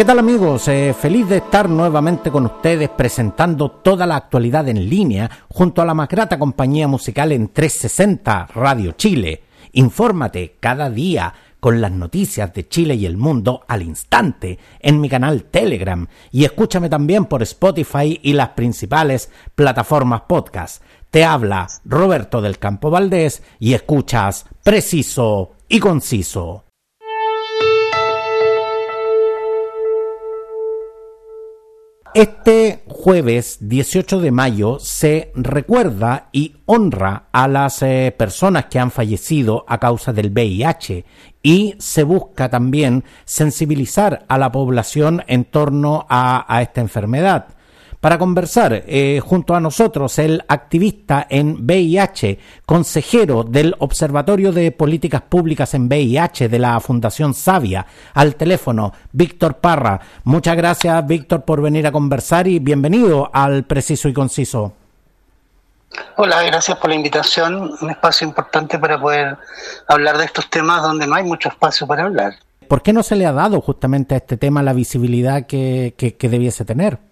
¿Qué tal amigos? Eh, feliz de estar nuevamente con ustedes presentando toda la actualidad en línea junto a la más grata compañía musical en 360 Radio Chile. Infórmate cada día con las noticias de Chile y el mundo al instante en mi canal Telegram y escúchame también por Spotify y las principales plataformas podcast. Te habla Roberto del Campo Valdés y escuchas preciso y conciso. Este jueves 18 de mayo se recuerda y honra a las eh, personas que han fallecido a causa del VIH y se busca también sensibilizar a la población en torno a esta enfermedad para conversar eh, junto a nosotros el activista en VIH, consejero del Observatorio de Políticas Públicas en VIH de la Fundación Savia, al teléfono, Víctor Parra. Muchas gracias, Víctor, por venir a conversar y bienvenido al Preciso y Conciso. Hola, gracias por la invitación. Un espacio importante para poder hablar de estos temas donde no hay mucho espacio para hablar. ¿Por qué no se le ha dado justamente a este tema la visibilidad que, que debiese tener?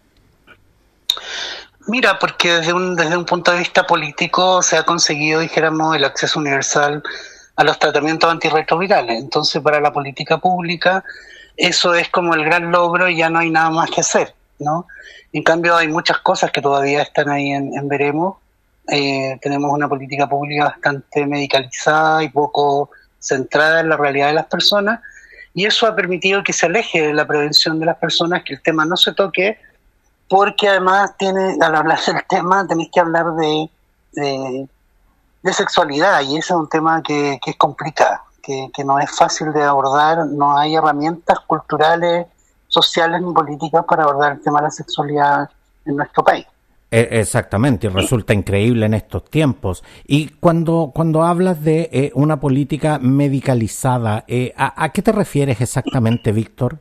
Mira, porque desde un, desde un punto de vista político se ha conseguido, dijéramos, el acceso universal a los tratamientos antirretrovirales. Entonces, para la política pública, eso es como el gran logro y ya no hay nada más que hacer, ¿no? En cambio, hay muchas cosas que todavía están ahí en, veremos. Eh, tenemos una política pública bastante medicalizada y poco centrada en la realidad de las personas, y eso ha permitido que se aleje de la prevención de las personas, que el tema no se toque, porque además tiene, al hablar del tema tenéis que hablar de, de, sexualidad y ese es un tema que, es complicado, que, no es fácil de abordar, no hay herramientas culturales, sociales ni políticas para abordar el tema de la sexualidad en nuestro país. E, exactamente, y resulta increíble en estos tiempos. Y cuando, cuando hablas de eh, una política medicalizada, eh, ¿a, qué te refieres exactamente, Víctor?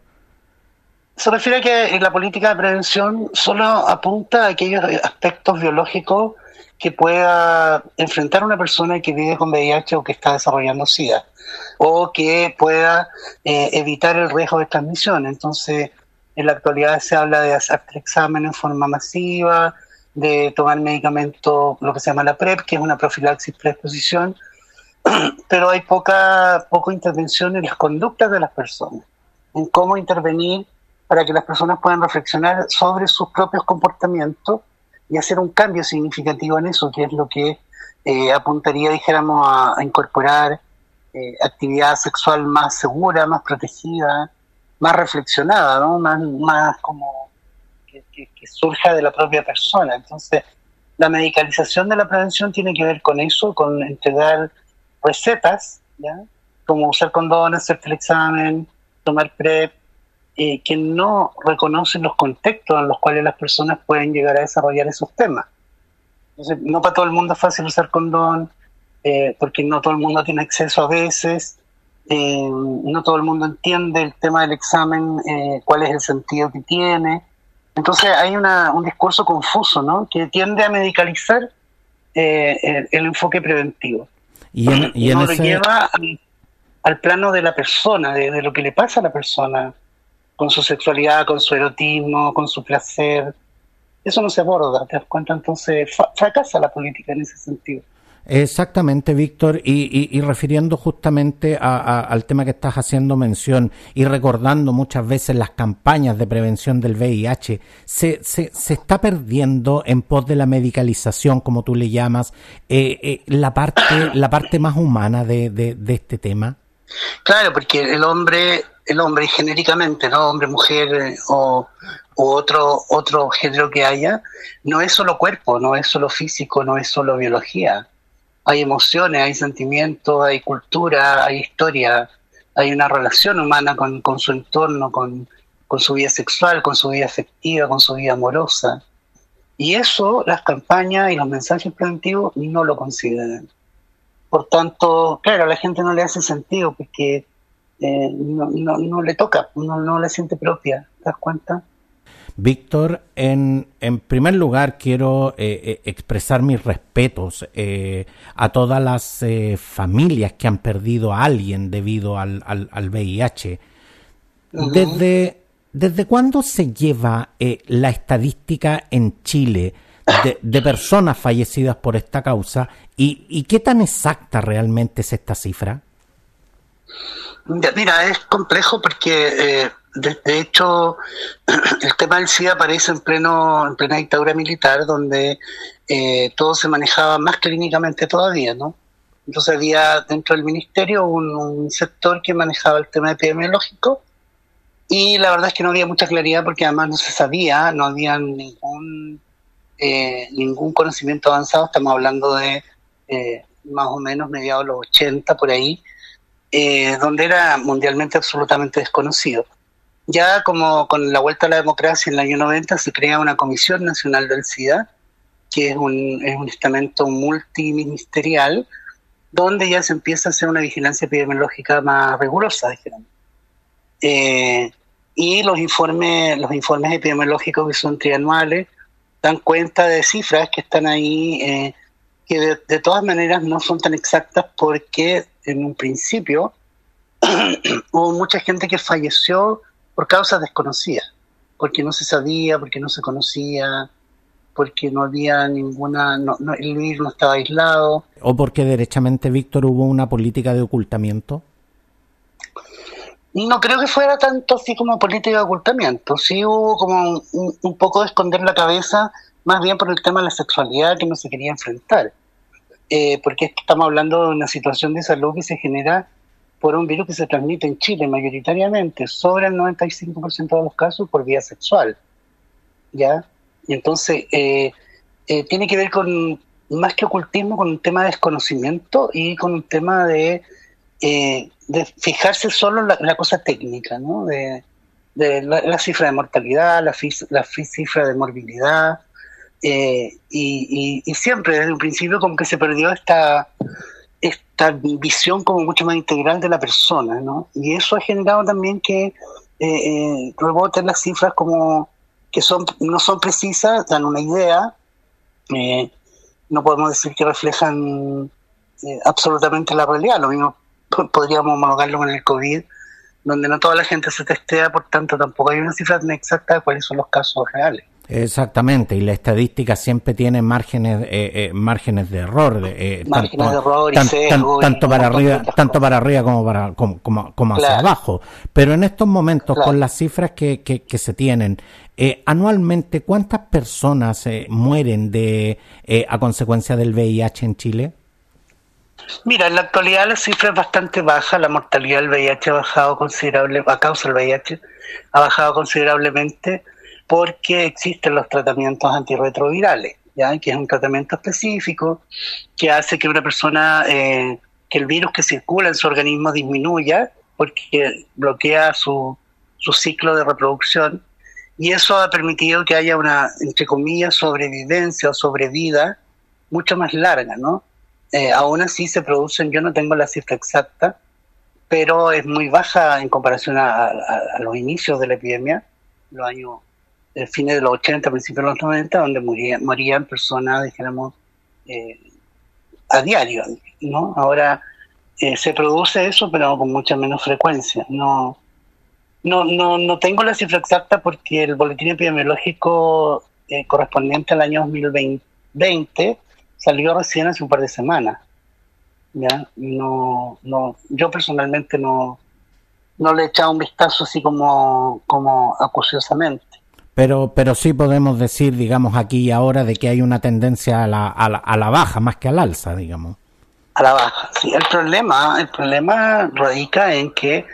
Se refiere a que la política de prevención solo apunta a aquellos aspectos biológicos que pueda enfrentar una persona que vive con VIH o que está desarrollando SIDA, o que pueda eh, evitar el riesgo de transmisión. Entonces, en la actualidad se habla de hacer examen en forma masiva, de tomar medicamentos, lo que se llama la PrEP, que es una profilaxis preexposición, pero hay poca, poca intervención en las conductas de las personas, en cómo intervenir para que las personas puedan reflexionar sobre sus propios comportamientos y hacer un cambio significativo en eso, que es lo que eh, apuntaría, dijéramos, a, incorporar eh, actividad sexual más segura, más protegida, más reflexionada, ¿no? más, más como que, surja de la propia persona. Entonces, la medicalización de la prevención tiene que ver con eso, con entregar recetas, ¿ya? como usar condones, hacerte el examen, tomar PrEP, eh, que no reconocen los contextos en los cuales las personas pueden llegar a desarrollar esos temas. Entonces, no para todo el mundo es fácil usar condón, eh, porque no todo el mundo tiene acceso a veces, eh, no todo el mundo entiende el tema del examen, cuál es el sentido que tiene. Entonces hay una, un discurso confuso, ¿no? Que tiende a medicalizar el, enfoque preventivo. Y, y, lo lleva al, plano de la persona, de, lo que le pasa a la persona con su sexualidad, con su erotismo, con su placer. Eso no se aborda, ¿te das cuenta? Entonces fracasa la política en ese sentido. Exactamente, Víctor, y, refiriendo justamente al tema que estás haciendo mención y recordando muchas veces las campañas de prevención del VIH, se, se, se está perdiendo en pos de la medicalización, como tú le llamas, eh, eh, la, parte, la parte más humana de, de este tema. Claro, porque el hombre el hombre genéricamente, ¿no? Hombre, mujer eh, o, otro, otro género que haya, no es solo cuerpo, no es solo físico, no es solo biología. Hay emociones, hay sentimientos, hay cultura, hay historia, hay una relación humana con, su entorno, con, su vida sexual, con su vida afectiva, con su vida amorosa. Y eso las campañas y los mensajes preventivos no lo consideran. Por tanto, claro, a la gente no le hace sentido porque eh, no, no, le toca, no, no le siente propia, ¿te das cuenta? Víctor, en, en, primer lugar quiero eh, eh, expresar mis respetos a todas las familias que han perdido a alguien debido al, al, VIH. Desde, ¿Desde cuándo se lleva la estadística en Chile de, de, personas fallecidas por esta causa y, y qué tan exacta realmente es esta cifra? Mira, es complejo porque, eh, de, hecho, el tema del SIDA aparece en, pleno, en plena dictadura militar, donde eh, todo se manejaba más clínicamente todavía, ¿no? Entonces había dentro del ministerio un, sector que manejaba el tema epidemiológico y la verdad es que no había mucha claridad porque además no se sabía, no había ningún, eh, ningún conocimiento avanzado, estamos hablando de más o menos mediados de los 80 por ahí, eh, donde era mundialmente absolutamente desconocido. Ya como con la vuelta a la democracia en el año 90 se crea una Comisión Nacional del SIDA, que es un, es un estamento multiministerial, donde ya se empieza a hacer una vigilancia epidemiológica más rigurosa, eh, y los informes, los informes epidemiológicos que son trianuales dan cuenta de cifras que están ahí, eh, que de, de, todas maneras no son tan exactas porque en un principio hubo mucha gente que falleció por causas desconocidas, porque no se sabía, porque no se conocía, porque no había ninguna, el virus no estaba aislado. ¿O porque derechamente, Víctor, hubo una política de ocultamiento? No creo que fuera tanto así como política de ocultamiento, sí hubo como un poco de esconder la cabeza, más bien por el tema de la sexualidad que no se quería enfrentar. Eh, porque estamos hablando de una situación de salud que se genera por un virus que se transmite en Chile mayoritariamente, sobre el 95% de los casos por vía sexual. ¿Ya? Y entonces eh, eh, tiene que ver con, más que ocultismo, con un tema de desconocimiento y con un tema de, de fijarse solo en la, cosa técnica, ¿no? De, la, cifra de mortalidad, la cifra de morbilidad, eh, y, siempre desde un principio como que se perdió esta, esta visión como mucho más integral de la persona, ¿no? Y eso ha generado también que eh, eh, reboten las cifras como que son no son precisas, dan una idea, eh, no podemos decir que reflejan absolutamente la realidad, lo mismo podríamos homologarlo con el COVID, donde no toda la gente se testea, por tanto tampoco hay una cifra exacta de cuáles son los casos reales. Exactamente, y la estadística siempre tiene márgenes eh, eh, márgenes de error, eh, tanto, de error y tanto para arriba, tanto para arriba como para como, como, hacia abajo. Pero en estos momentos, con las cifras que, que, se tienen, anualmente, ¿cuántas personas mueren de a consecuencia del VIH en Chile? Mira, en la actualidad la cifra es bastante baja, la mortalidad del VIH ha bajado considerable, a causa del VIH, ha bajado considerablemente porque existen los tratamientos antirretrovirales, ¿ya? que es un tratamiento específico que hace que una persona, eh, que el virus que circula en su organismo disminuya, porque bloquea su, su ciclo de reproducción, y eso ha permitido que haya una, entre comillas, sobrevivencia o sobrevida mucho más larga, ¿no? Eh, aún así se producen, yo no tengo la cifra exacta, pero es muy baja en comparación a, a los inicios de la epidemia, los años fines de los 80, principios de los 90, donde morían, morían personas, dijéramos, eh, a diario, ¿no? Ahora eh, se produce eso, pero con mucha menos frecuencia. No, no, no, no tengo la cifra exacta porque el boletín epidemiológico eh, correspondiente al año 2020 salió recién hace un par de semanas. ¿ya? No, no, yo personalmente no, no le he echado un vistazo así como, como acuciosamente. Pero, pero sí podemos decir, digamos, aquí y ahora de que hay una tendencia a la, a la, a la baja más que al alza, digamos. A la baja, sí. El problema, el problema radica en que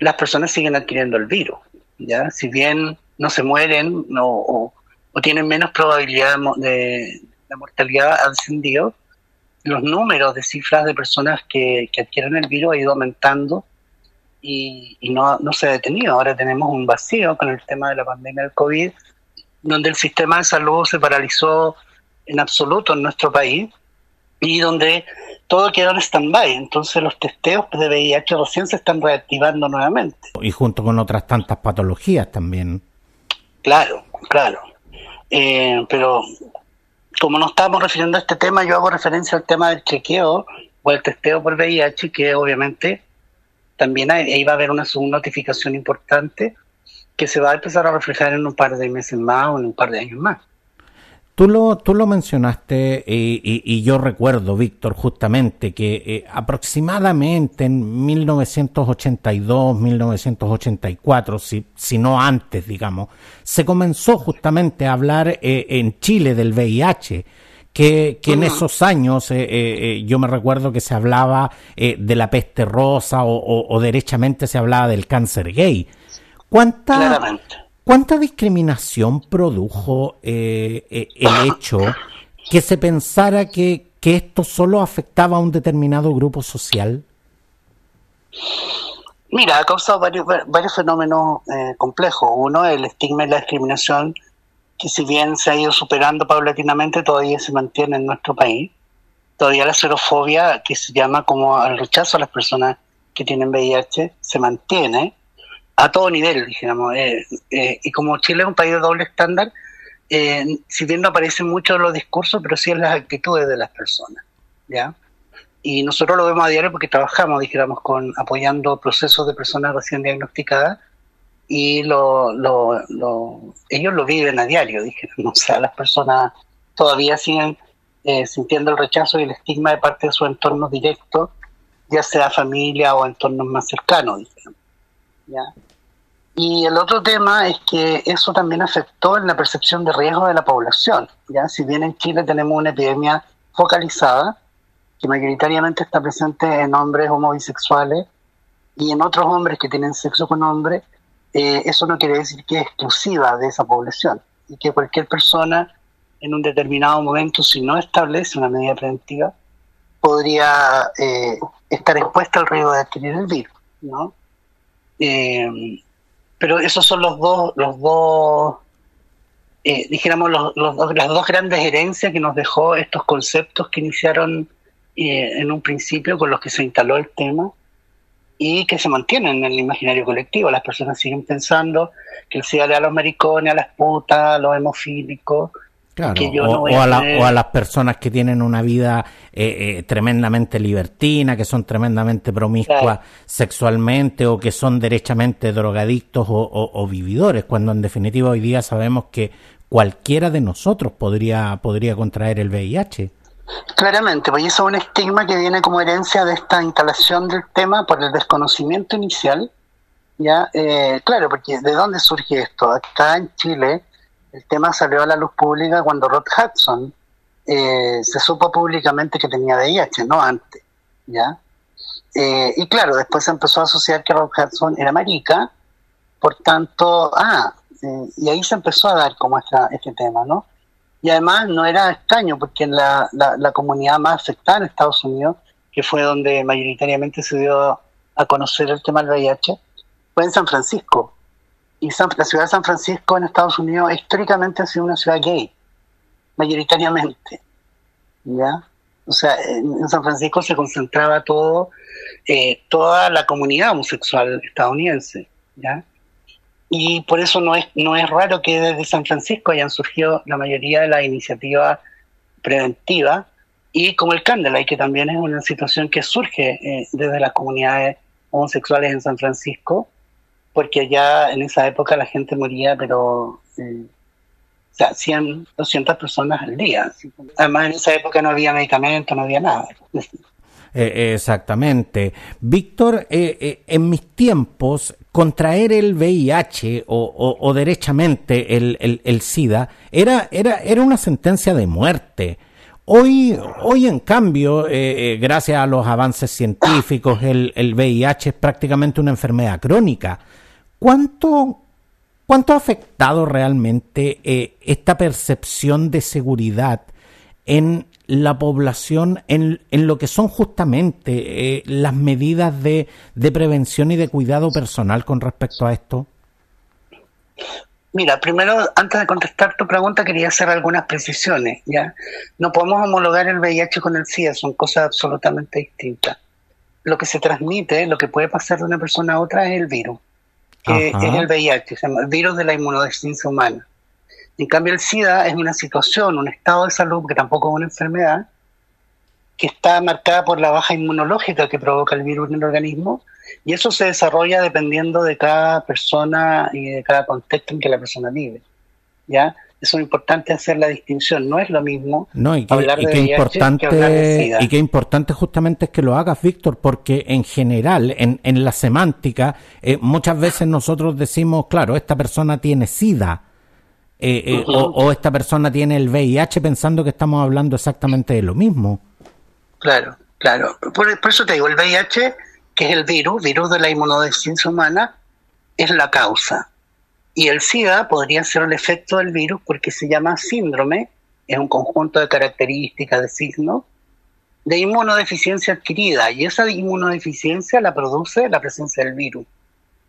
las personas siguen adquiriendo el virus. ¿ya? Si bien no se mueren no, o, tienen menos probabilidad de, de mortalidad ha descendido, los números de cifras de personas que, que adquieren el virus ha ido aumentando y, no, no se ha detenido. Ahora tenemos un vacío con el tema de la pandemia del COVID donde el sistema de salud se paralizó en absoluto en nuestro país y donde todo quedó en stand-by. Entonces los testeos de VIH recién se están reactivando nuevamente. Y junto con otras tantas patologías también. Claro, claro. Eh, pero como no estamos refiriendo a este tema, yo hago referencia al tema del chequeo o el testeo por VIH, que obviamente también ahí va a haber una notificación importante que se va a empezar a reflejar en un par de meses más o en un par de años más. Tú lo, tú lo mencionaste y, yo recuerdo, Víctor, justamente que eh, aproximadamente en 1982, 1984, si, si no antes, digamos, se comenzó justamente a hablar eh, en Chile del VIH. Que, que, en esos años eh, yo me recuerdo que se hablaba de la peste rosa o, o, derechamente se hablaba del cáncer gay. ¿Cuánta, ¿Cuánta discriminación produjo eh, eh, el hecho que se pensara que, esto solo afectaba a un determinado grupo social? Mira, ha causado varios, varios fenómenos eh, complejos. Uno, el estigma y la discriminación, que si bien se ha ido superando paulatinamente, todavía se mantiene en nuestro país. Todavía la xerofobia, que se llama como el rechazo a las personas que tienen VIH, se mantiene a todo nivel, dijéramos. Eh, eh, y como Chile es un país de doble estándar, eh, si bien no aparecen mucho los discursos, pero sí en las actitudes de las personas, ¿ya? Y nosotros lo vemos a diario porque trabajamos, dijéramos, con apoyando procesos de personas recién diagnosticadas y lo, lo, ellos lo viven a diario, dijéramos. O sea, las personas todavía siguen sintiendo el rechazo y el estigma de parte de su entorno directo, ya sea familia o entornos más cercanos, dijéramos. Y el otro tema es que eso también afectó en la percepción de riesgo de la población. ¿ya? Si bien en Chile tenemos una epidemia focalizada, que mayoritariamente está presente en hombres homosexuales y en otros hombres que tienen sexo con hombres, eh, eso no quiere decir que es exclusiva de esa población y que cualquier persona en un determinado momento, si no establece una medida preventiva, podría eh, estar expuesta al riesgo de adquirir el virus. ¿no? Eh, pero esos son los dos, los dos eh, dijéramos, los, las dos grandes herencias que nos dejó estos conceptos que iniciaron eh, en un principio con los que se instaló el tema y que se mantienen en el imaginario colectivo. Las personas siguen pensando que el SIDA le a los maricones, a las putas, a los hemofílicos, Claro, o, a o, a las personas que tienen una vida eh, eh, tremendamente libertina, que son tremendamente promiscuas sexualmente o que son derechamente drogadictos o, vividores, cuando en definitiva hoy día sabemos que cualquiera de nosotros podría, podría contraer el VIH. Claramente, pues eso es un estigma que viene como herencia de esta instalación del tema por el desconocimiento inicial. ya eh, Claro, porque ¿de dónde surge esto? Acá en Chile el tema salió a la luz pública cuando Rod Hudson eh, se supo públicamente que tenía VIH, no antes, ¿ya? Eh, y claro, después se empezó a asociar que Rod Hudson era marica, por tanto, ah, eh, y ahí se empezó a dar como esta, este tema, ¿no? Y además no era extraño, porque la, la comunidad más afectada en Estados Unidos, que fue donde mayoritariamente se dio a conocer el tema del VIH, fue en San Francisco. Y la ciudad de San Francisco en Estados Unidos históricamente ha sido una ciudad gay, mayoritariamente. ¿Ya? O sea, en, San Francisco se concentraba todo, eh, toda la comunidad homosexual estadounidense. ¿ya? Y por eso no es, no es raro que desde San Francisco hayan surgido la mayoría de las iniciativas preventivas y como el Candlelight, que también es una situación que surge eh, desde las comunidades homosexuales en San Francisco, porque ya en esa época la gente moría, pero eh, o sea, 100, 200 personas al día. Además, en esa época no había medicamentos, no había nada. Eh, exactamente. Víctor, eh, en mis tiempos, contraer el VIH o, derechamente el, el, el, SIDA era, era, era una sentencia de muerte. Hoy, hoy en cambio, gracias a los avances científicos, el, el VIH es prácticamente una enfermedad crónica. ¿Cuánto, cuánto ha afectado realmente eh, esta percepción de seguridad en la población, en, en lo que son justamente eh, las medidas de, de prevención y de cuidado personal con respecto a esto? Mira, primero, antes de contestar tu pregunta, quería hacer algunas precisiones. ¿ya? No podemos homologar el VIH con el SIDA, son cosas absolutamente distintas. Lo que se transmite, lo que puede pasar de una persona a otra es el virus, que es el VIH, se llama el virus de la inmunodeficiencia humana. En cambio, el SIDA es una situación, un estado de salud, que tampoco es una enfermedad, que está marcada por la baja inmunológica que provoca el virus en el organismo y eso se desarrolla dependiendo de cada persona y de cada contexto en que la persona vive. ¿Ya? Eso es importante hacer la distinción. No es lo mismo no, y hablar de importante, Y qué importante justamente es que lo hagas, Víctor, porque en general, en, en la semántica, eh, muchas veces nosotros decimos, claro, esta persona tiene SIDA. Eh, eh, o, esta persona tiene el VIH pensando que estamos hablando exactamente de lo mismo. Claro, claro. Por, eso te digo, el VIH, que es el virus, virus de la inmunodeficiencia humana, es la causa. Y el SIDA podría ser el efecto del virus porque se llama síndrome, es un conjunto de características, de signos, de inmunodeficiencia adquirida. Y esa inmunodeficiencia la produce la presencia del virus.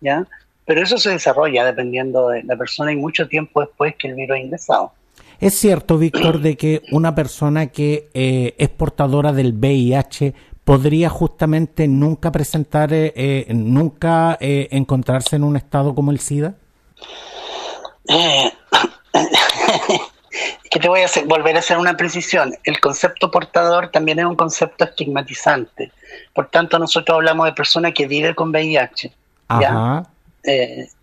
¿ya? Pero eso se desarrolla dependiendo de la persona y mucho tiempo después que el virus ha ingresado. ¿Es cierto, Víctor, de que una persona que eh, es portadora del VIH podría justamente nunca presentar, eh, eh, nunca encontrarse en un estado como el SIDA? que te voy a volver a hacer una precisión. El concepto portador también es un concepto estigmatizante. Por tanto, nosotros hablamos de persona que vive con VIH.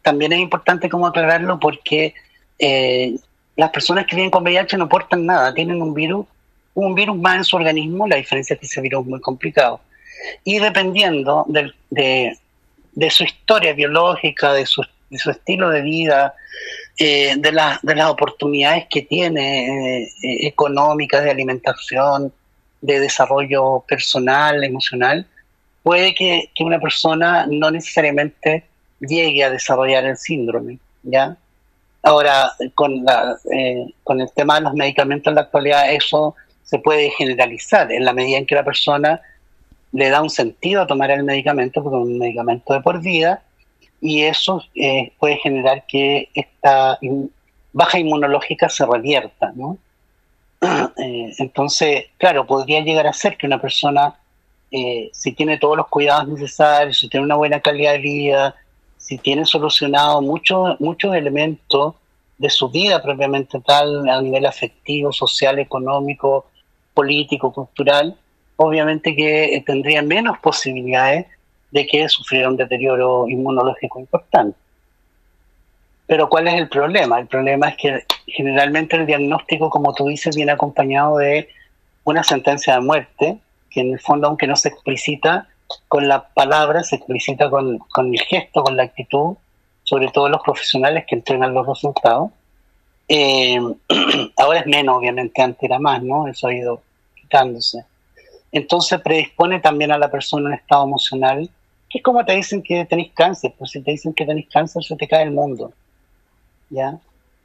También es importante como aclararlo porque las personas que viven con VIH no portan nada, tienen un virus, un virus más en su organismo, la diferencia es que ese virus es muy complicado. Y dependiendo de, su historia biológica, de su, estilo de vida, eh, de, de las oportunidades que tiene eh, económicas, de alimentación, de desarrollo personal, emocional, puede que, que una persona no necesariamente llegue a desarrollar el síndrome, ¿ya? Ahora, con, la, eh, con el tema de los medicamentos en la actualidad, eso se puede generalizar en la medida en que la persona le da un sentido a tomar el medicamento, porque es un medicamento de por vida, y eso eh, puede generar que esta baja inmunológica se revierta, ¿no? Eh, entonces, claro, podría llegar a ser que una persona, si tiene todos los cuidados necesarios, si tiene una buena calidad de vida, si tiene solucionado muchos muchos elementos de su vida propiamente tal, a nivel afectivo, social, económico, político, cultural, obviamente que tendría menos posibilidades de que sufriera un deterioro inmunológico importante. Pero ¿cuál es el problema? El problema es que generalmente el diagnóstico, como tú dices, viene acompañado de una sentencia de muerte, que en el fondo, aunque no se explicita, con la palabra, se explicita con, con el gesto, con la actitud, sobre todo los profesionales que entregan los resultados. Eh, ahora es menos, obviamente, antes era más, ¿no? Eso ha ido quitándose. Entonces predispone también a la persona un estado emocional, que es como te dicen que tenéis cáncer, pues si te dicen que tenéis cáncer se te cae el mundo. ¿Ya?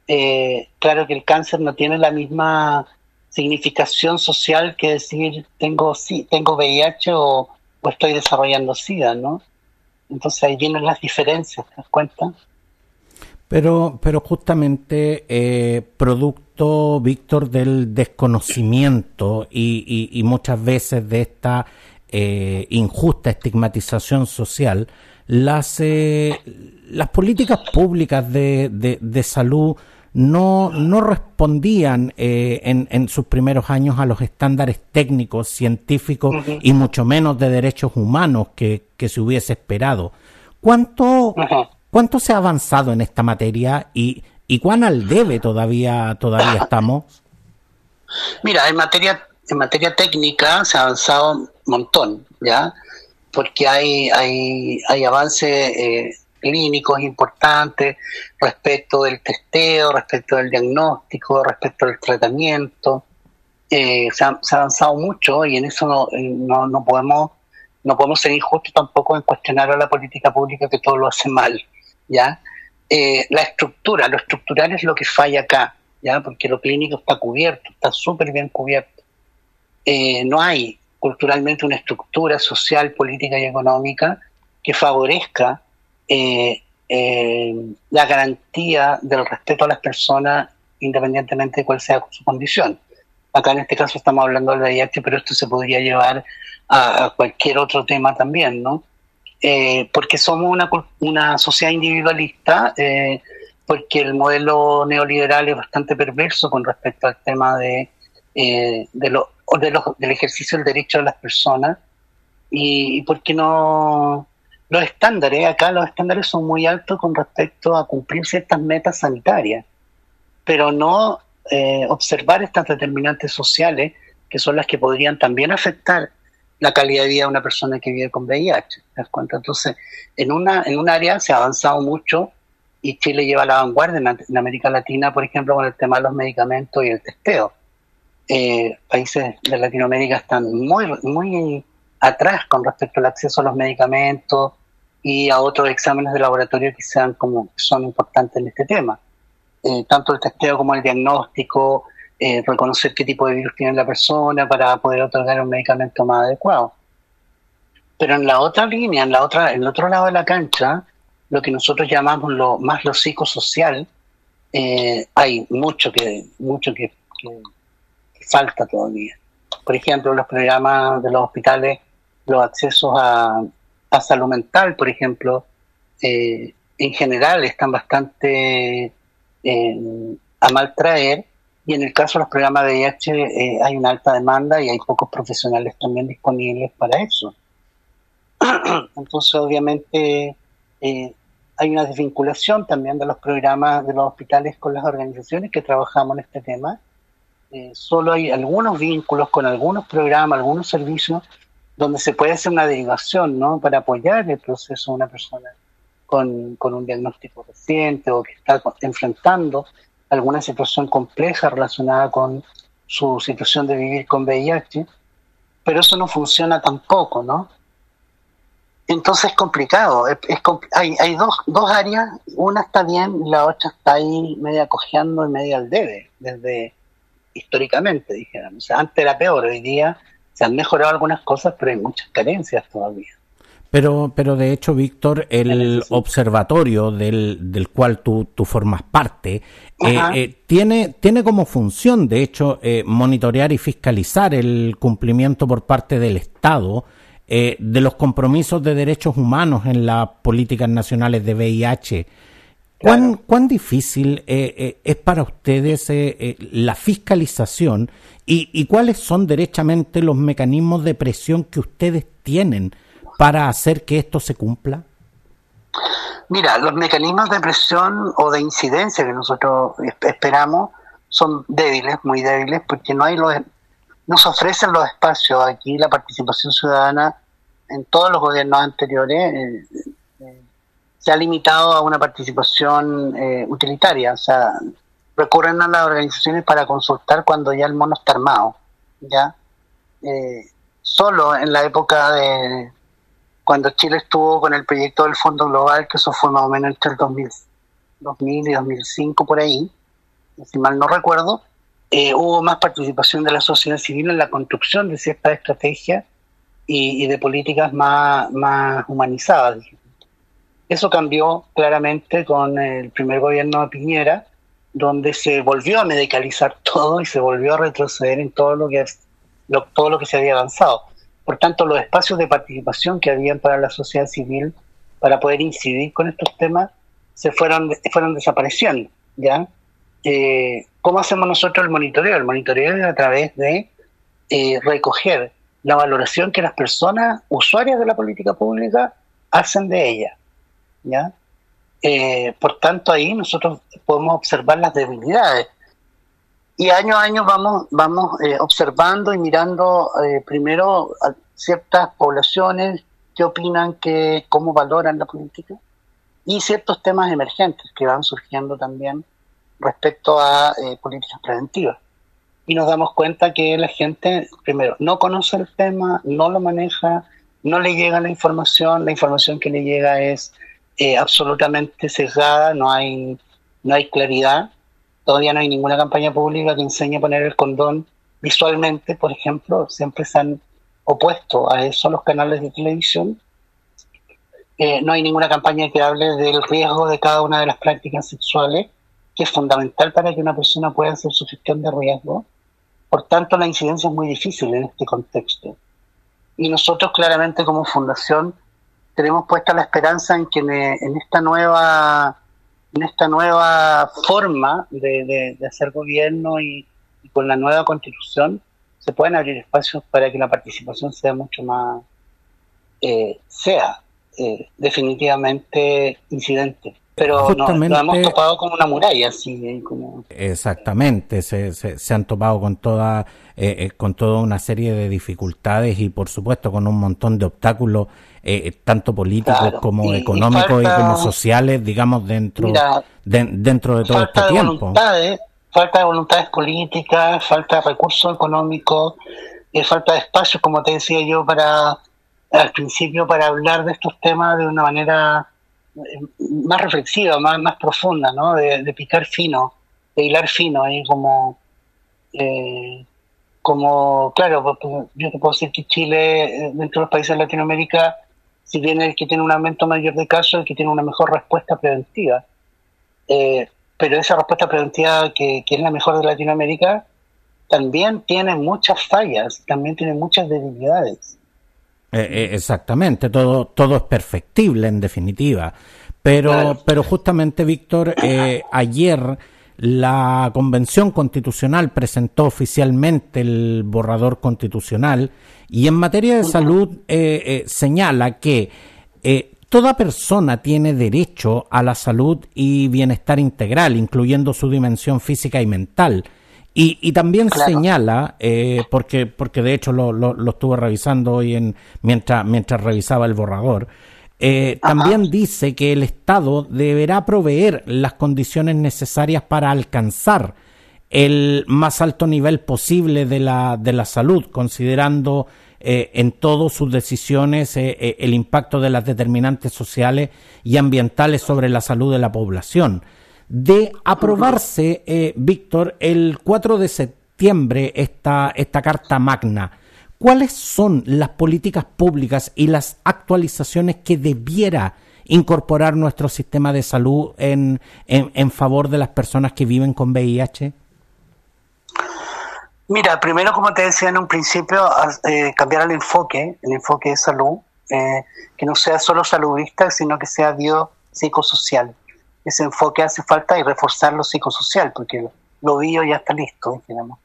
Eh, claro que el cáncer no tiene la misma significación social que decir tengo sí, tengo VIH o, pues estoy desarrollando SIDA, ¿no? Entonces ahí vienen las diferencias, ¿te das cuenta? Pero, pero justamente eh, producto, Víctor, del desconocimiento y, muchas veces de esta eh, injusta estigmatización social, las, eh, las políticas públicas de, de salud no, no respondían eh, en, en, sus primeros años a los estándares técnicos, científicos y mucho menos de derechos humanos que, se hubiese esperado. ¿Cuánto, ¿Cuánto se ha avanzado en esta materia y, y cuán al debe todavía, todavía estamos? Mira, en materia, en materia técnica se ha avanzado un montón, ¿ya? Porque hay, hay, hay avance eh, clínicos importantes respecto del testeo, respecto del diagnóstico, respecto del tratamiento. Eh, se, ha, avanzado mucho y en eso no, no, no, podemos no podemos ser injustos tampoco en cuestionar a la política pública que todo lo hace mal. ¿ya? Eh, la estructura, lo estructural es lo que falla acá, ¿ya? porque lo clínico está cubierto, está súper bien cubierto. Eh, no hay culturalmente una estructura social, política y económica que favorezca eh, la garantía del respeto a las personas independientemente de cuál sea su condición. Acá en este caso estamos hablando del VIH, pero esto se podría llevar a, cualquier otro tema también, ¿no? Eh, porque somos una, sociedad individualista, eh, porque el modelo neoliberal es bastante perverso con respecto al tema de, eh, de, lo, de del ejercicio del derecho de las personas y porque no los estándares, acá los estándares son muy altos con respecto a cumplir ciertas metas sanitarias, pero no eh, observar estas determinantes sociales que son las que podrían también afectar la calidad de vida de una persona que vive con VIH. Entonces, en, una, en un área se ha avanzado mucho y Chile lleva la vanguardia en, América Latina, por ejemplo, con el tema de los medicamentos y el testeo. Eh, países de Latinoamérica están muy, muy atrás con respecto al acceso a los medicamentos y a otros exámenes de laboratorio que sean como son importantes en este tema. Eh, tanto el testeo como el diagnóstico, eh, reconocer qué tipo de virus tiene la persona para poder otorgar un medicamento más adecuado. Pero en la otra línea, en la otra, en el otro lado de la cancha, lo que nosotros llamamos lo más lo psicosocial, eh, hay mucho que, mucho que, falta todavía. Por ejemplo, los programas de los hospitales, los accesos a, a salud mental, por ejemplo, en general están bastante a mal traer y en el caso de los programas de VIH eh, hay una alta demanda y hay pocos profesionales también disponibles para eso. Entonces, obviamente, eh, hay una desvinculación también de los programas de los hospitales con las organizaciones que trabajamos en este tema. Eh, solo hay algunos vínculos con algunos programas, algunos servicios donde se puede hacer una derivación ¿no? para apoyar el proceso de una persona con, un diagnóstico reciente o que está enfrentando alguna situación compleja relacionada con su situación de vivir con VIH, pero eso no funciona tampoco, ¿no? Entonces es complicado, es, hay, hay dos, dos áreas, una está bien y la otra está ahí media cojeando y media al debe, desde históricamente, dijéramos. O sea, antes era peor, hoy día se han mejorado algunas cosas, pero hay muchas carencias todavía. Pero, pero de hecho, Víctor, el observatorio del, del cual tú, tú formas parte eh, eh, tiene, tiene como función, de hecho, eh, monitorear y fiscalizar el cumplimiento por parte del Estado de los compromisos de derechos humanos en las políticas nacionales de VIH. ¿Cuán, ¿Cuán difícil es para ustedes la fiscalización y, y cuáles son derechamente los mecanismos de presión que ustedes tienen? para hacer que esto se cumpla? Mira, los mecanismos de presión o de incidencia que nosotros esperamos son débiles, muy débiles, porque no hay los, no se ofrecen los espacios aquí, la participación ciudadana en todos los gobiernos anteriores eh, eh, se ha limitado a una participación eh, utilitaria, o sea, recurren a las organizaciones para consultar cuando ya el mono está armado, ya. solo en la época de, cuando Chile estuvo con el proyecto del Fondo Global, que eso fue más o menos entre el 2000, 2000 y 2005 por ahí, si mal no recuerdo, eh, hubo más participación de la sociedad civil en la construcción de ciertas estrategias y, de políticas más, más humanizadas. Eso cambió claramente con el primer gobierno de Piñera, donde se volvió a medicalizar todo y se volvió a retroceder en todo lo que, todo lo que se había avanzado. Por tanto, los espacios de participación que habían para la sociedad civil para poder incidir con estos temas se fueron, fueron desapareciendo. ¿ya? Eh, ¿Cómo hacemos nosotros el monitoreo? El monitoreo es a través de eh, recoger la valoración que las personas usuarias de la política pública hacen de ella. ¿Ya? Eh, por tanto, ahí nosotros podemos observar las debilidades y año a año vamos, vamos eh, observando y mirando eh, primero ciertas poblaciones que opinan, que cómo valoran la política y ciertos temas emergentes que van surgiendo también respecto a eh, políticas preventivas. Y nos damos cuenta que la gente, primero, no conoce el tema, no lo maneja, no le llega la información, la información que le llega es absolutamente sesgada, no hay, no hay claridad Todavía no hay ninguna campaña pública que enseñe a poner el condón visualmente, por ejemplo. Siempre se han opuesto a eso los canales de televisión. Eh, no hay ninguna campaña que hable del riesgo de cada una de las prácticas sexuales, que es fundamental para que una persona pueda hacer su gestión de riesgo. Por tanto, la incidencia es muy difícil en este contexto. Y nosotros claramente como fundación tenemos puesta la esperanza en que en esta nueva en esta nueva forma de, hacer gobierno y, con la nueva constitución se pueden abrir espacios para que la participación sea mucho más eh, sea eh, definitivamente incidente. Pero nos, hemos topado con una muralla así como exactamente se, se, han topado con toda eh, con toda una serie de dificultades y por supuesto con un montón de obstáculos eh, tanto políticos como económicos y, como sociales, digamos, dentro, de, dentro de todo este tiempo. falta de voluntades políticas, falta de recursos económicos, eh, falta de espacio, como te decía yo, para al principio, para hablar de estos temas de una manera eh, más reflexiva, más, más profunda, ¿no? De, picar fino, de hilar fino, ahí como... como, claro, yo te puedo decir que Chile, dentro de los países de Latinoamérica, si bien el que tiene un aumento mayor de casos, el que tiene una mejor respuesta preventiva. Eh, pero esa respuesta preventiva que, es la mejor de Latinoamérica también tiene muchas fallas, también tiene muchas debilidades. Eh, eh, exactamente, todo, todo es perfectible en definitiva. Pero, pero justamente, Víctor, ayer la Convención Constitucional presentó oficialmente el borrador constitucional y en materia de salud eh, eh, señala que eh, toda persona tiene derecho a la salud y bienestar integral, incluyendo su dimensión física y mental. Y, también señala, porque, porque de hecho lo, lo, estuve revisando hoy en, mientras, mientras revisaba el borrador, eh, también dice que el Estado deberá proveer las condiciones necesarias para alcanzar el más alto nivel posible de la, de la salud, considerando eh, en todas sus decisiones eh, el impacto de las determinantes sociales y ambientales sobre la salud de la población. De aprobarse, Víctor, el 4 de septiembre esta, esta Carta Magna, ¿Cuáles son las políticas públicas y las actualizaciones que debiera incorporar nuestro sistema de salud en, en, favor de las personas que viven con VIH? Mira, primero, como te decía en un principio, eh, cambiar el enfoque, el enfoque de salud, eh, que no sea solo saludista, sino que sea biopsicosocial. Ese enfoque hace falta y reforzar lo psicosocial, porque lo bio ya está listo, digamos.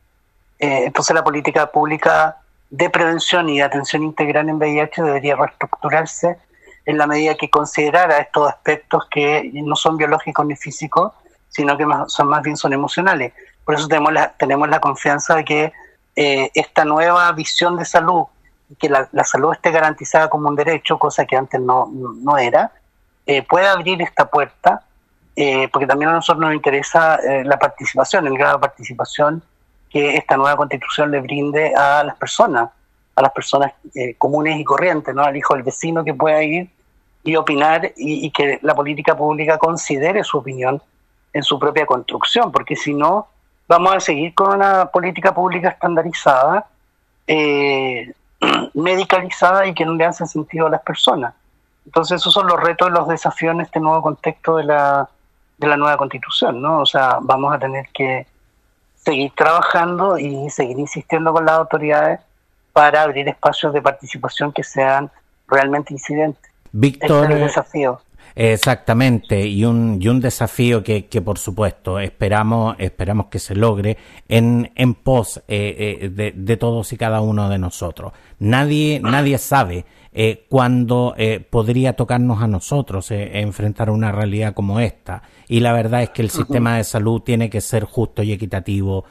Eh, entonces la política pública de prevención y de atención integral en VIH debería reestructurarse en la medida que considerara estos aspectos que no son biológicos ni físicos, sino que son más bien son emocionales. Por eso tenemos la, tenemos la confianza de que eh, esta nueva visión de salud, que la, salud esté garantizada como un derecho, cosa que antes no, no era, eh, pueda abrir esta puerta, eh, porque también a nosotros nos interesa la participación, el grado de participación que esta nueva constitución le brinde a las personas, a las personas eh, comunes y corrientes, ¿no? al hijo del vecino que pueda ir y opinar y, que la política pública considere su opinión en su propia construcción, porque si no, vamos a seguir con una política pública estandarizada, eh, medicalizada y que no le hace sentido a las personas. Entonces esos son los retos y los desafíos en este nuevo contexto de la, de la nueva constitución, ¿no? O sea, vamos a tener que seguir trabajando y seguir insistiendo con las autoridades para abrir espacios de participación que sean realmente incidentes. Víctor, este es el desafío. Exactamente, y un, y un desafío que, que por supuesto esperamos, esperamos que se logre en, en pos eh, eh, de, de, todos y cada uno de nosotros. Nadie, nadie sabe eh, cuándo eh, podría tocarnos a nosotros enfrentar una realidad como esta. Y la verdad es que el sistema de salud tiene que ser justo y equitativo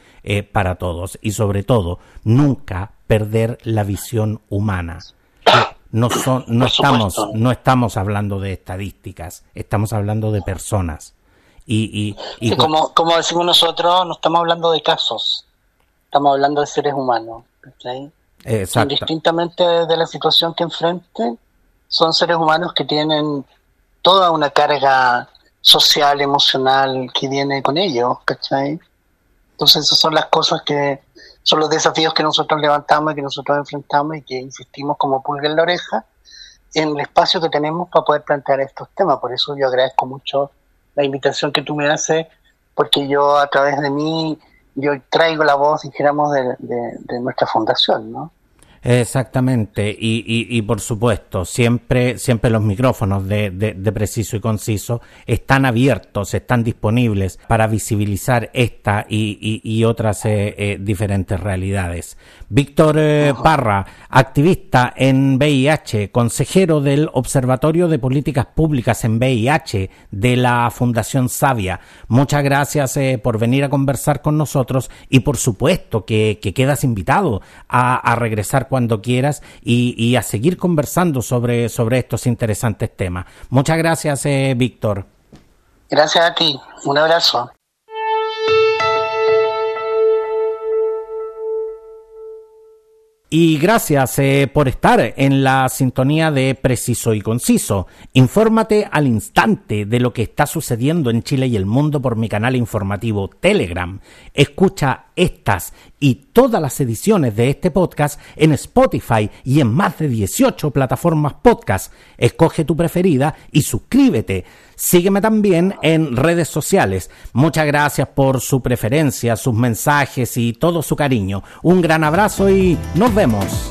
para todos. Y sobre todo, nunca perder la visión humana. No son no estamos no estamos hablando de estadísticas estamos hablando de personas. Y, y, como, como decimos nosotros no estamos hablando de casos estamos hablando de seres humanos son distintamente de la situación que enfrenten son seres humanos que tienen toda una carga social emocional que viene con ellos ¿cachai? entonces esas son las cosas que son los desafíos que nosotros levantamos y que nosotros enfrentamos y que insistimos como pulga en la oreja en el espacio que tenemos para poder plantear estos temas. Por eso yo agradezco mucho la invitación que tú me haces, porque yo a través de mí, yo traigo la voz, dijéramos, de, de nuestra fundación, ¿no? Exactamente, y, y, por supuesto, siempre, siempre los micrófonos de, de, preciso y conciso están abiertos, están disponibles para visibilizar esta y, y otras eh, eh, diferentes realidades. Víctor eh, Parra, activista en VIH, consejero del Observatorio de Políticas Públicas en VIH de la Fundación Sabia. Muchas gracias por venir a conversar con nosotros y por supuesto que, que quedas invitado a, a regresar cuando quieras y, a seguir conversando sobre, sobre estos interesantes temas. Muchas gracias, eh, Víctor. Gracias a ti. Un abrazo. Y gracias eh, por estar en la sintonía de Preciso y Conciso. Infórmate al instante de lo que está sucediendo en Chile y el mundo por mi canal informativo Telegram. Escucha estas y todas las ediciones de este podcast en Spotify y en más de 18 plataformas podcast. Escoge tu preferida y suscríbete. Sígueme también en redes sociales. Muchas gracias por su preferencia, sus mensajes y todo su cariño. Un gran abrazo y nos vemos.